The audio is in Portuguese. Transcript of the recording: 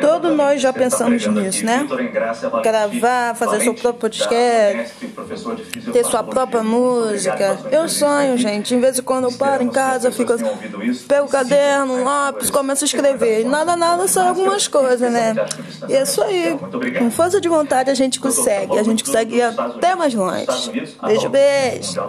Todos nós já pensamos nisso, né? Gravar, fazer seu próprio podcast, ter sua própria música. Eu sonho, gente. Em vez em quando eu paro em casa, fico assim, pego o caderno, um lápis, começo a escrever. Nada, nada, só algumas coisas, né? E é isso aí. Com força de vontade a gente consegue. A gente consegue ir até mais longe. Beijo, beijo.